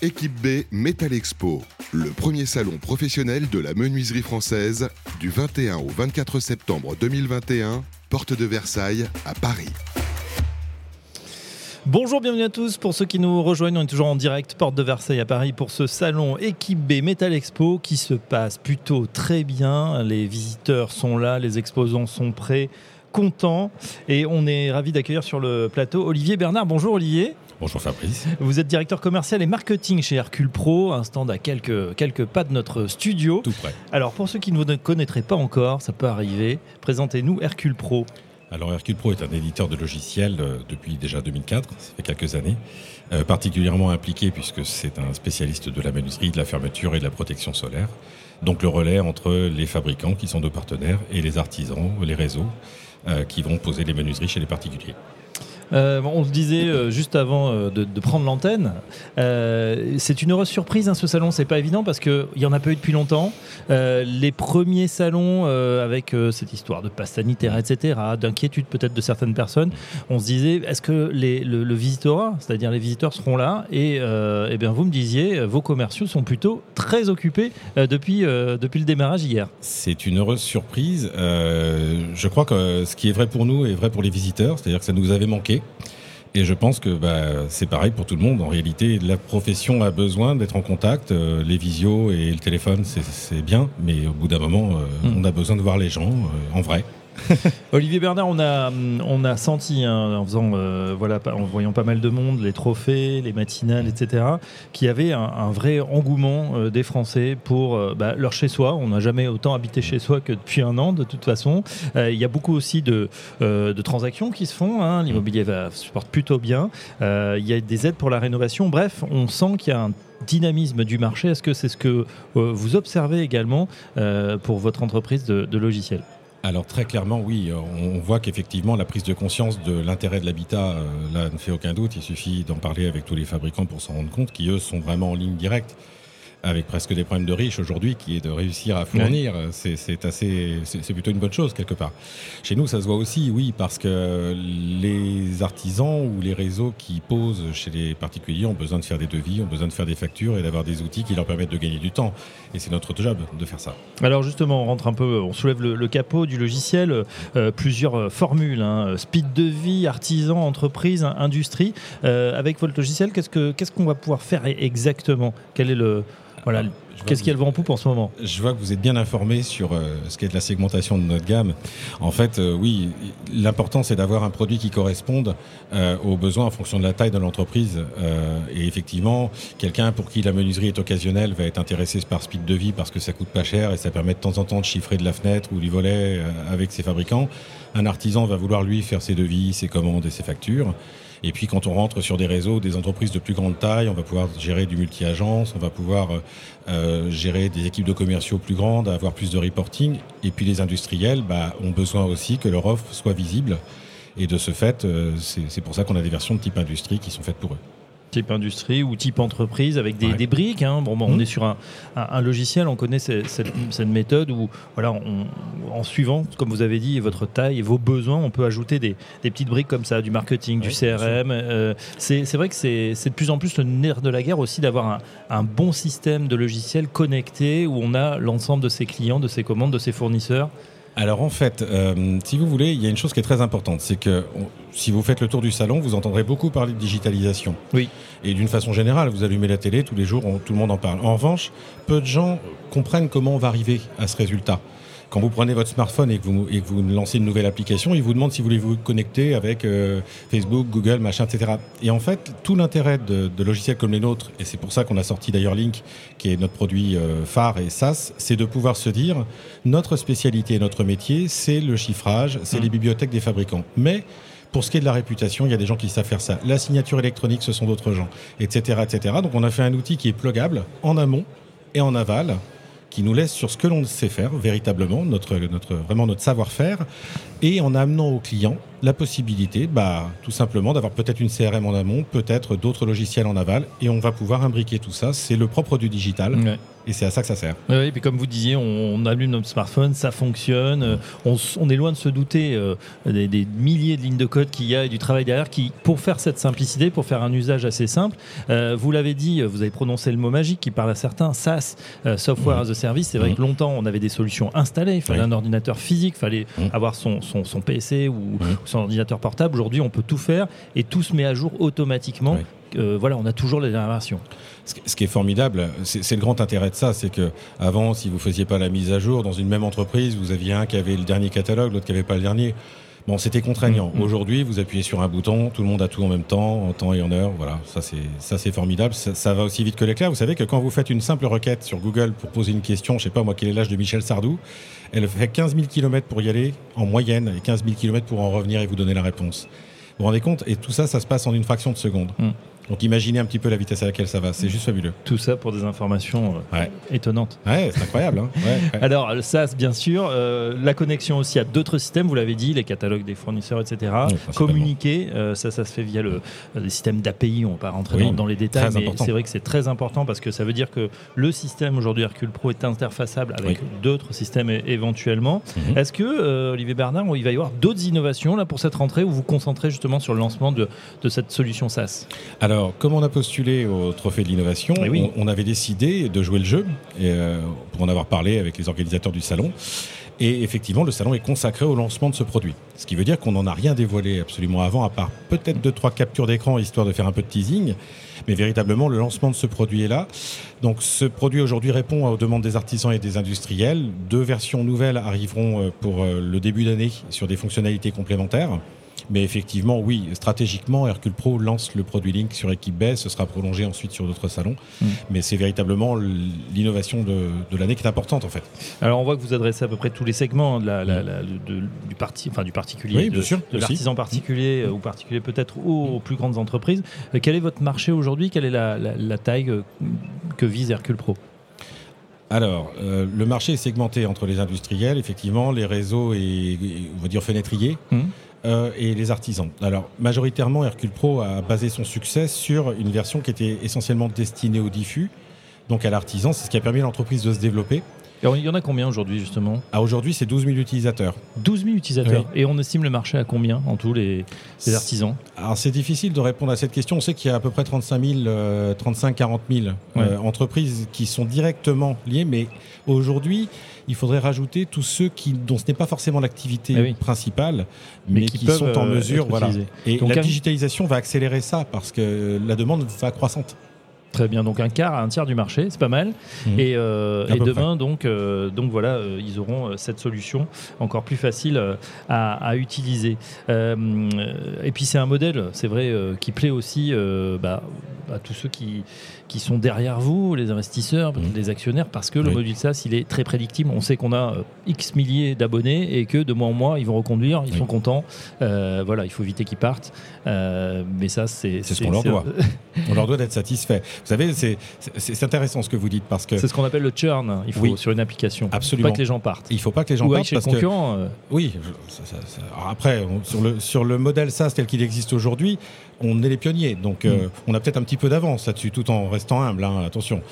Équipe B Metal Expo, le premier salon professionnel de la menuiserie française du 21 au 24 septembre 2021, porte de Versailles à Paris. Bonjour, bienvenue à tous. Pour ceux qui nous rejoignent, on est toujours en direct, porte de Versailles à Paris, pour ce salon Équipe B Metal Expo qui se passe plutôt très bien. Les visiteurs sont là, les exposants sont prêts, contents. Et on est ravis d'accueillir sur le plateau Olivier Bernard. Bonjour Olivier. Bonjour Fabrice. Vous êtes directeur commercial et marketing chez Hercule Pro, un stand à quelques, quelques pas de notre studio. Tout près. Alors pour ceux qui ne vous connaîtraient pas encore, ça peut arriver, présentez-nous Hercule Pro. Alors Hercule Pro est un éditeur de logiciels euh, depuis déjà 2004, ça fait quelques années, euh, particulièrement impliqué puisque c'est un spécialiste de la menuiserie, de la fermeture et de la protection solaire. Donc le relais entre les fabricants qui sont nos partenaires et les artisans, les réseaux euh, qui vont poser les menuiseries chez les particuliers. Euh, on se disait euh, juste avant euh, de, prendre l'antenne, c'est une heureuse surprise hein, ce salon, c'est pas évident parce qu'il y en a pas eu depuis longtemps. les premiers salons avec cette histoire de passe sanitaire, etc., d'inquiétude peut-être de certaines personnes, on se disait est-ce que le, le, visitorat, c'est-à-dire les visiteurs seront là et, eh bien vous me disiez vos commerciaux sont plutôt très occupés depuis le démarrage hier. C'est une heureuse surprise. je crois que ce qui est vrai pour nous est vrai pour les visiteurs, c'est-à-dire que ça nous avait manqué. Et je pense que bah, c'est pareil pour tout le monde. En réalité, la profession a besoin d'être en contact. Euh, les visios et le téléphone, c'est bien, mais au bout d'un moment, euh, hmm. on a besoin de voir les gens euh, en vrai. Olivier Bernard, on a, senti, hein, en, faisant, euh, en voyant pas mal de monde, les trophées, les matinales, etc., qu'il y avait un, vrai engouement euh, des Français pour euh, bah, leur chez-soi. On n'a jamais autant habité chez soi que depuis un an, de toute façon. Il y a beaucoup aussi de, transactions qui se font. Hein. L'immobilier va, se porte plutôt bien. Il y a des aides pour la rénovation. Bref, on sent qu'il y a un dynamisme du marché. Est-ce que c'est ce que vous observez également pour votre entreprise de, de logiciels? Alors très clairement, oui, on voit qu'effectivement la prise de conscience de l'intérêt de l'habitat, euh, là, ne fait aucun doute. Il suffit d'en parler avec tous les fabricants pour s'en rendre compte, qui eux sont vraiment en ligne directe avec presque des problèmes de riches aujourd'hui, qui est de réussir à fournir. C'est assez, c'est plutôt une bonne chose quelque part. Chez nous, ça se voit aussi, oui, parce que les artisans ou les réseaux qui posent chez les particuliers ont besoin de faire des devis, ont besoin de faire des factures et d'avoir des outils qui leur permettent de gagner du temps. Et c'est notre job de faire ça. Alors justement, on rentre un peu, on soulève le, capot du logiciel, euh, plusieurs formules, hein, speed de vie, artisan, entreprise, industrie. Euh, avec votre logiciel, qu'est-ce qu'on qu'est-ce qu'on va pouvoir faire exactement? Quel est le voilà. Qu'est-ce qu'il y a le vent en poupe en ce moment? Je vois que vous êtes bien informé sur euh, ce qu'est de la segmentation de notre gamme. En fait, euh, oui, l'important c'est d'avoir un produit qui corresponde euh, aux besoins en fonction de la taille de l'entreprise. et effectivement, quelqu'un pour qui la menuiserie est occasionnelle va être intéressé par Speed de vie parce que ça coûte pas cher et ça permet de temps en temps de chiffrer de la fenêtre ou du volet avec ses fabricants. Un artisan va vouloir lui faire ses devis, ses commandes et ses factures. Et puis quand on rentre sur des réseaux, des entreprises de plus grande taille, on va pouvoir gérer du multi-agence, on va pouvoir euh, gérer des équipes de commerciaux plus grandes, avoir plus de reporting. Et puis les industriels bah, ont besoin aussi que leur offre soit visible. Et de ce fait, euh, c'est pour ça qu'on a des versions de type industrie qui sont faites pour eux type industrie ou type entreprise avec des, briques. Hein. Bon, on mmh. est sur un, logiciel, on connaît cette, méthode où, voilà, en suivant, comme vous avez dit, votre taille et vos besoins, on peut ajouter des, petites briques comme ça, du marketing, du CRM. Euh, c'est vrai que c'est de plus en plus le nerf de la guerre aussi d'avoir un, bon système de logiciels connecté où on a l'ensemble de ses clients, de ses commandes, de ses fournisseurs alors en fait, euh, si vous voulez, il y a une chose qui est très importante, c'est que si vous faites le tour du salon, vous entendrez beaucoup parler de digitalisation. Oui. Et d'une façon générale, vous allumez la télé, tous les jours, tout le monde en parle. En revanche, peu de gens comprennent comment on va arriver à ce résultat. Quand vous prenez votre smartphone et que vous, et que vous lancez une nouvelle application, il vous demande si vous voulez vous connecter avec euh, Facebook, Google, machin, etc. Et en fait, tout l'intérêt de, logiciels comme les nôtres, et c'est pour ça qu'on a sorti d'ailleurs Link, qui est notre produit euh, phare et SaaS, c'est de pouvoir se dire, notre spécialité et notre métier, c'est le chiffrage, c'est mmh. les bibliothèques des fabricants. Mais pour ce qui est de la réputation, il y a des gens qui savent faire ça. La signature électronique, ce sont d'autres gens, etc., etc. Donc on a fait un outil qui est pluggable en amont et en aval qui nous laisse sur ce que l'on sait faire véritablement, notre, vraiment notre savoir-faire, et en amenant aux clients la possibilité, bah, tout simplement, d'avoir peut-être une CRM en amont, peut-être d'autres logiciels en aval, et on va pouvoir imbriquer tout ça. C'est le propre du digital. Et c'est à ça que ça sert. Oui, et puis comme vous disiez, on, allume notre smartphone, ça fonctionne. Euh, on, est loin de se douter euh, des, milliers de lignes de code qu'il y a et du travail derrière qui, pour faire cette simplicité, pour faire un usage assez simple, euh, vous l'avez dit, vous avez prononcé le mot magique qui parle à certains, SaaS, Software mmh. as a Service. C'est vrai mmh. que longtemps, on avait des solutions installées. Il fallait un ordinateur physique, il fallait mmh. avoir son, son, PC ou, son ordinateur portable. Aujourd'hui, on peut tout faire et tout se met à jour automatiquement. voilà, on a toujours les dernières versions. Ce qui est formidable, c'est le grand intérêt de ça, c'est que avant, si vous faisiez pas la mise à jour dans une même entreprise, vous aviez un qui avait le dernier catalogue, l'autre qui avait pas le dernier. Bon, c'était contraignant. Mm, mm. Aujourd'hui, vous appuyez sur un bouton, tout le monde a tout en même temps, en temps et en heure. Voilà, ça c'est ça c'est formidable. Ça, va aussi vite que l'éclair. Vous savez que quand vous faites une simple requête sur Google pour poser une question, je sais pas moi quel est l'âge de Michel Sardou, elle fait 15 000 km pour y aller en moyenne et 15 000 km pour en revenir et vous donner la réponse. Vous vous rendez compte? Et tout ça, ça se passe en une fraction de seconde. Mm. Donc imaginez un petit peu la vitesse à laquelle ça va, c'est juste fabuleux. Tout ça pour des informations euh, étonnantes. Ouais, c'est incroyable. Hein. Alors ça, bien sûr, euh, la connexion aussi à d'autres systèmes, vous l'avez dit, les catalogues des fournisseurs, etc. Communiquer, euh, ça, ça se fait via le, les systèmes d'API, on va pas rentrer dans, les détails, mais c'est vrai que c'est très important parce que ça veut dire que le système aujourd'hui Hercule Pro est interfaçable avec d'autres systèmes éventuellement. Mhm. Est-ce que, Olivier Bernard, il va y avoir d'autres innovations là pour cette rentrée où vous vous concentrez justement sur le lancement de, de cette solution SaaS? Alors, alors, comme on a postulé au Trophée de l'innovation, eh on, avait décidé de jouer le jeu, euh, pour en avoir parlé avec les organisateurs du salon. Et effectivement, le salon est consacré au lancement de ce produit. Ce qui veut dire qu'on n'en a rien dévoilé absolument avant, à part peut-être deux, trois captures d'écran, histoire de faire un peu de teasing. Mais véritablement, le lancement de ce produit est là. Donc ce produit aujourd'hui répond aux demandes des artisans et des industriels. Deux versions nouvelles arriveront euh, pour euh, le début d'année sur des fonctionnalités complémentaires. Mais effectivement, oui, stratégiquement, Hercule Pro lance le produit Link sur équipe B, ce sera prolongé ensuite sur d'autres salons. Mm. Mais c'est véritablement l'innovation de, l'année qui est importante en fait. Alors on voit que vous adressez à peu près tous les segments de la, du, parti, enfin, du particulier, de, de l'artisan particulier euh, ou particulier peut-être aux, plus grandes entreprises. Euh, quel est votre marché aujourd'hui? Quelle est la, taille euh, que vise Hercule Pro alors, le marché est segmenté entre les industriels, effectivement, les réseaux et, on va dire fenêtriers. Mm. Euh, et les artisans. Alors, majoritairement, Hercule Pro a basé son succès sur une version qui était essentiellement destinée au diffus, donc à l'artisan. C'est ce qui a permis à l'entreprise de se développer. Il y en a combien aujourd'hui justement? Ah, Aujourd'hui c'est 12 000 utilisateurs. 12 000 utilisateurs Et on estime le marché à combien en tous les, artisans? Alors c'est difficile de répondre à cette question. On sait qu'il y a à peu près 35 000, 35 40 000 entreprises qui sont directement liées, mais aujourd'hui il faudrait rajouter tous ceux qui, dont ce n'est pas forcément l'activité eh principale, mais, qui, sont en euh, mesure. Voilà. Et la digitalisation va accélérer ça parce que la demande va croissante. Très bien, donc un quart à un tiers du marché, c'est pas mal. Mmh. Et, euh, demain, donc, euh, donc voilà, ils auront cette solution encore plus facile à, utiliser. et puis c'est un modèle, c'est vrai, qui plaît aussi bah, à tous ceux qui, qui sont derrière vous, les investisseurs, mmh. les actionnaires, parce que le module SaaS, il est très prédictible. On sait qu'on a euh, X milliers d'abonnés et que de mois en mois, ils vont reconduire, ils sont contents. Euh, voilà, il faut éviter qu'ils partent. Euh, mais ça, c'est. C'est ce qu'on leur doit. on leur doit d'être satisfait. Vous savez, c'est intéressant ce que vous dites parce que. C'est ce qu'on appelle le churn. Il faut sur une application. Absolument. Il faut pas que les gens partent. Il faut pas que les gens partent. Chez parce concurrent, que. Oui. après, sur le, sur le modèle SaaS tel qu'il existe aujourd'hui, on est les pionniers. Donc, mm. on a peut-être un petit peu d'avance là-dessus, tout en restant humble, hein, attention.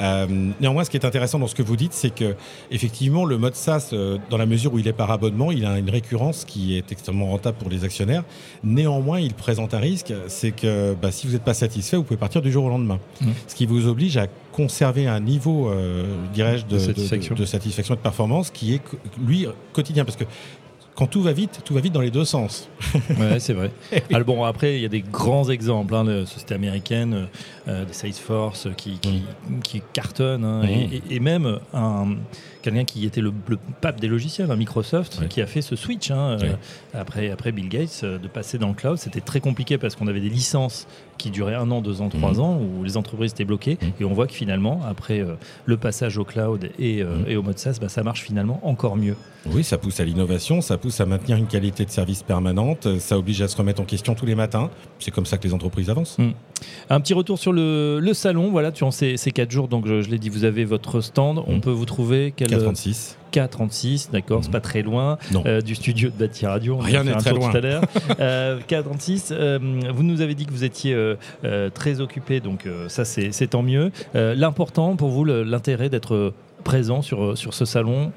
Euh, néanmoins, ce qui est intéressant dans ce que vous dites, c'est que effectivement, le mode SaaS, euh, dans la mesure où il est par abonnement, il a une récurrence qui est extrêmement rentable pour les actionnaires. Néanmoins, il présente un risque, c'est que bah, si vous n'êtes pas satisfait, vous pouvez partir du jour au lendemain. Mmh. Ce qui vous oblige à conserver un niveau, euh, dirais-je, de, satisfaction. de, satisfaction et de performance qui est, lui, quotidien. Parce que quand tout va vite, tout va vite dans les deux sens. ouais, c'est vrai. Alors bon, après, il y a des grands exemples hein, de sociétés américaines, euh, des Salesforce qui, qui, mm. qui cartonnent, hein, mm. et, même un, quelqu'un qui était le, pape des logiciels, hein, Microsoft, qui a fait ce switch hein, euh, après, après Bill Gates euh, de passer dans le cloud. C'était très compliqué parce qu'on avait des licences qui duraient un an, deux ans, trois mm. ans, où les entreprises étaient bloquées. Et on voit que finalement, après le passage au cloud et, et au mode SaaS, bah, ça marche finalement encore mieux. Oui, ça pousse à l'innovation, ça pousse pousse à maintenir une qualité de service permanente, ça oblige à se remettre en question tous les matins. C'est comme ça que les entreprises avancent. Mm. Un petit retour sur le, salon, voilà, durant ces, ces quatre jours, donc je, l'ai dit, vous avez votre stand, on mm. peut vous trouver quel... 436. 36 d'accord, c'est mm. pas très loin euh, du studio de Bâti Radio. Rien n'est très loin. Tout à l'heure. euh, euh, vous nous avez dit que vous étiez euh, très occupé, donc ça c'est tant mieux. L'important pour vous, l'intérêt d'être présent sur, sur ce salon,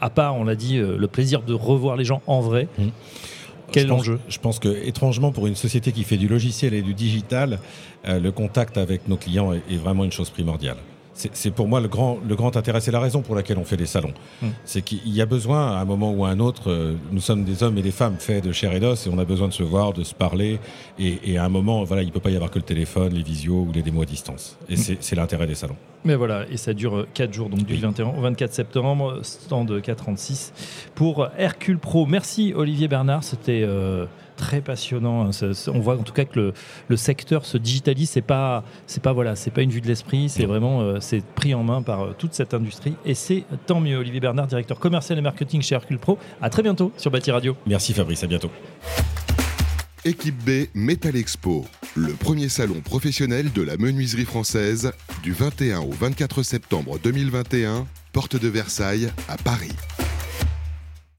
à part, on l'a dit, le plaisir de revoir les gens en vrai. Mm. Quel je pense, enjeu? Je pense que, étrangement, pour une société qui fait du logiciel et du digital, le contact avec nos clients est vraiment une chose primordiale c'est pour moi le grand, le grand intérêt. C'est la raison pour laquelle on fait des salons. Hmm. C'est qu'il y a besoin, à un moment ou à un autre, euh, nous sommes des hommes et des femmes faits de chair et d'os et on a besoin de se voir, de se parler. Et, à un moment, voilà, il ne peut pas y avoir que le téléphone, les visios ou les démos à distance. Et hmm. c'est l'intérêt des salons. Mais voilà, et ça dure 4 jours, donc du 21 au 24 septembre, stand 436 pour Hercule Pro. Merci Olivier Bernard, c'était. Euh, très passionnant. On voit en tout cas que le, secteur se digitalise. C'est pas, c'est pas voilà, c'est pas une vue de l'esprit. C'est vraiment, euh, c'est pris en main par euh, toute cette industrie. Et c'est tant mieux. Olivier Bernard, directeur commercial et marketing chez Hercule Pro. À très bientôt sur Bâti Radio. Merci Fabrice. À bientôt. Équipe B Metal Expo, le premier salon professionnel de la menuiserie française du 21 au 24 septembre 2021, porte de Versailles à Paris.